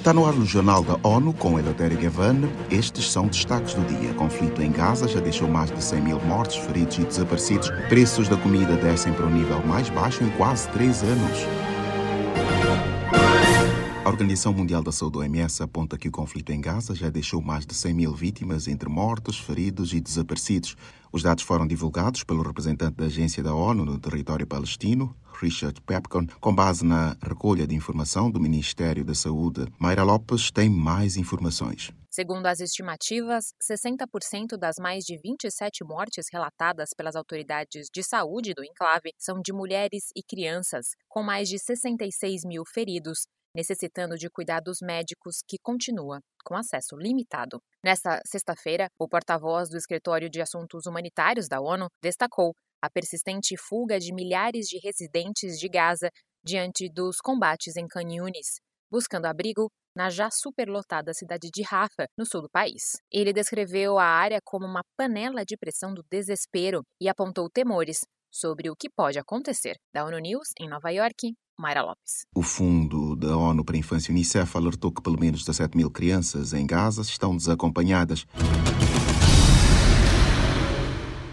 Está no ar o Jornal da ONU com Eleutério Gavan. Estes são destaques do dia. Conflito em Gaza já deixou mais de 100 mil mortos, feridos e desaparecidos. Preços da comida descem para o nível mais baixo em quase três anos. A Organização Mundial da Saúde, OMS, aponta que o conflito em Gaza já deixou mais de 100 mil vítimas, entre mortos, feridos e desaparecidos. Os dados foram divulgados pelo representante da Agência da ONU no território palestino, Richard Pepcon, com base na recolha de informação do Ministério da Saúde. Mayra Lopes tem mais informações. Segundo as estimativas, 60% das mais de 27 mortes relatadas pelas autoridades de saúde do enclave são de mulheres e crianças, com mais de 66 mil feridos, necessitando de cuidados médicos que continua com acesso limitado. Nesta sexta-feira, o porta-voz do Escritório de Assuntos Humanitários da ONU destacou a persistente fuga de milhares de residentes de Gaza diante dos combates em Khan Yunis, buscando abrigo na já superlotada cidade de Rafah, no sul do país. Ele descreveu a área como uma panela de pressão do desespero e apontou temores sobre o que pode acontecer. Da ONU News, em Nova York, Mayra Lopes. O Fundo da ONU para a Infância Unicef alertou que pelo menos 17 mil crianças em Gaza estão desacompanhadas.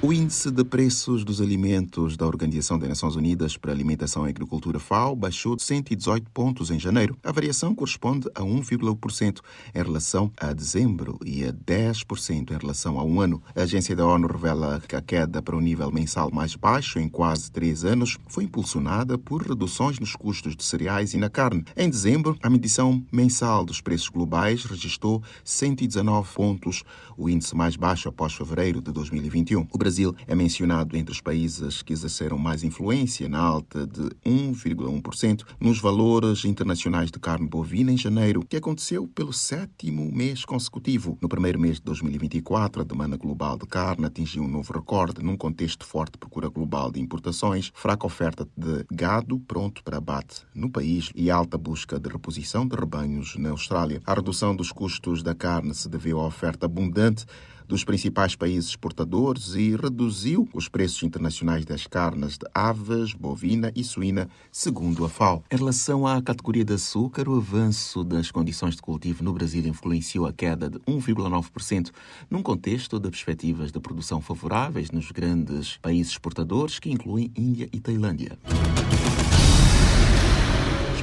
O índice de preços dos alimentos da Organização das Nações Unidas para Alimentação e Agricultura FAO baixou de 118 pontos em janeiro. A variação corresponde a 1,1% em relação a dezembro e a 10% em relação a um ano. A agência da ONU revela que a queda para o nível mensal mais baixo em quase três anos foi impulsionada por reduções nos custos de cereais e na carne. Em dezembro, a medição mensal dos preços globais registrou 119 pontos, o índice mais baixo após fevereiro de 2021. O Brasil é mencionado entre os países que exerceram mais influência, na alta de 1,1% nos valores internacionais de carne bovina em janeiro, que aconteceu pelo sétimo mês consecutivo. No primeiro mês de 2024, a demanda global de carne atingiu um novo recorde num contexto de forte procura global de importações, fraca oferta de gado pronto para abate no país e alta busca de reposição de rebanhos na Austrália. A redução dos custos da carne se deveu à oferta abundante dos principais países exportadores e reduziu os preços internacionais das carnes de aves, bovina e suína, segundo a FAO. Em relação à categoria de açúcar, o avanço das condições de cultivo no Brasil influenciou a queda de 1,9%, num contexto de perspectivas de produção favoráveis nos grandes países exportadores, que incluem Índia e Tailândia.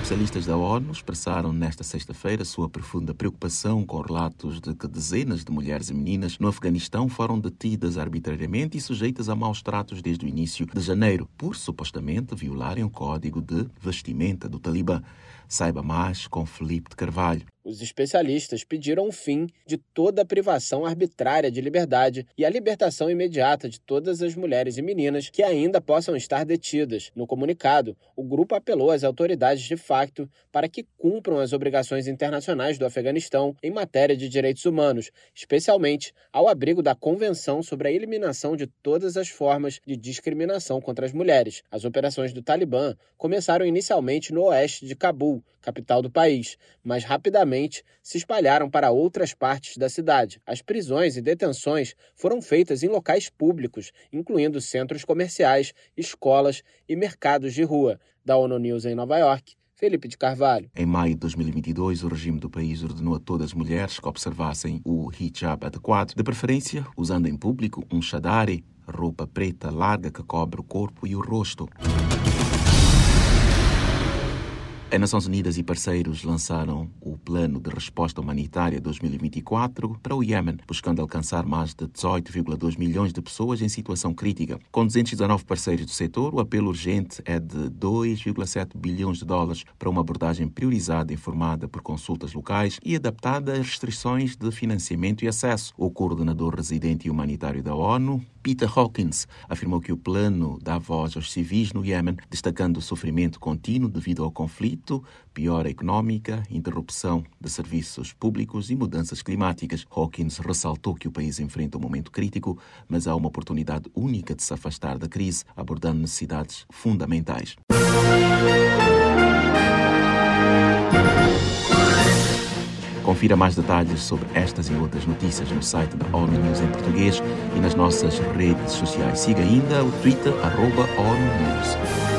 Especialistas da ONU expressaram nesta sexta-feira sua profunda preocupação com relatos de que dezenas de mulheres e meninas no Afeganistão foram detidas arbitrariamente e sujeitas a maus tratos desde o início de janeiro, por supostamente violarem o código de vestimenta do Talibã. Saiba mais com Felipe de Carvalho. Os especialistas pediram o fim de toda a privação arbitrária de liberdade e a libertação imediata de todas as mulheres e meninas que ainda possam estar detidas. No comunicado, o grupo apelou às autoridades de facto para que cumpram as obrigações internacionais do Afeganistão em matéria de direitos humanos, especialmente ao abrigo da Convenção sobre a Eliminação de Todas as Formas de Discriminação contra as Mulheres. As operações do Talibã começaram inicialmente no oeste de Cabul, capital do país, mas rapidamente se espalharam para outras partes da cidade. As prisões e detenções foram feitas em locais públicos, incluindo centros comerciais, escolas e mercados de rua. Da ONU News em Nova York, Felipe de Carvalho. Em maio de 2022, o regime do país ordenou a todas as mulheres que observassem o hijab adequado, de preferência usando em público um shadari, roupa preta larga que cobre o corpo e o rosto. As Nações Unidas e parceiros lançaram o Plano de Resposta Humanitária 2024 para o Iêmen, buscando alcançar mais de 18,2 milhões de pessoas em situação crítica. Com 219 parceiros do setor, o apelo urgente é de 2,7 bilhões de dólares para uma abordagem priorizada informada por consultas locais e adaptada às restrições de financiamento e acesso. O coordenador residente humanitário da ONU, Peter Hawkins, afirmou que o plano dá voz aos civis no Iêmen, destacando o sofrimento contínuo devido ao conflito, piora económica, interrupção de serviços públicos e mudanças climáticas. Hawkins ressaltou que o país enfrenta um momento crítico, mas há uma oportunidade única de se afastar da crise, abordando necessidades fundamentais. Confira mais detalhes sobre estas e outras notícias no site da ONU News em português e nas nossas redes sociais. Siga ainda o Twitter, arroba ONU News.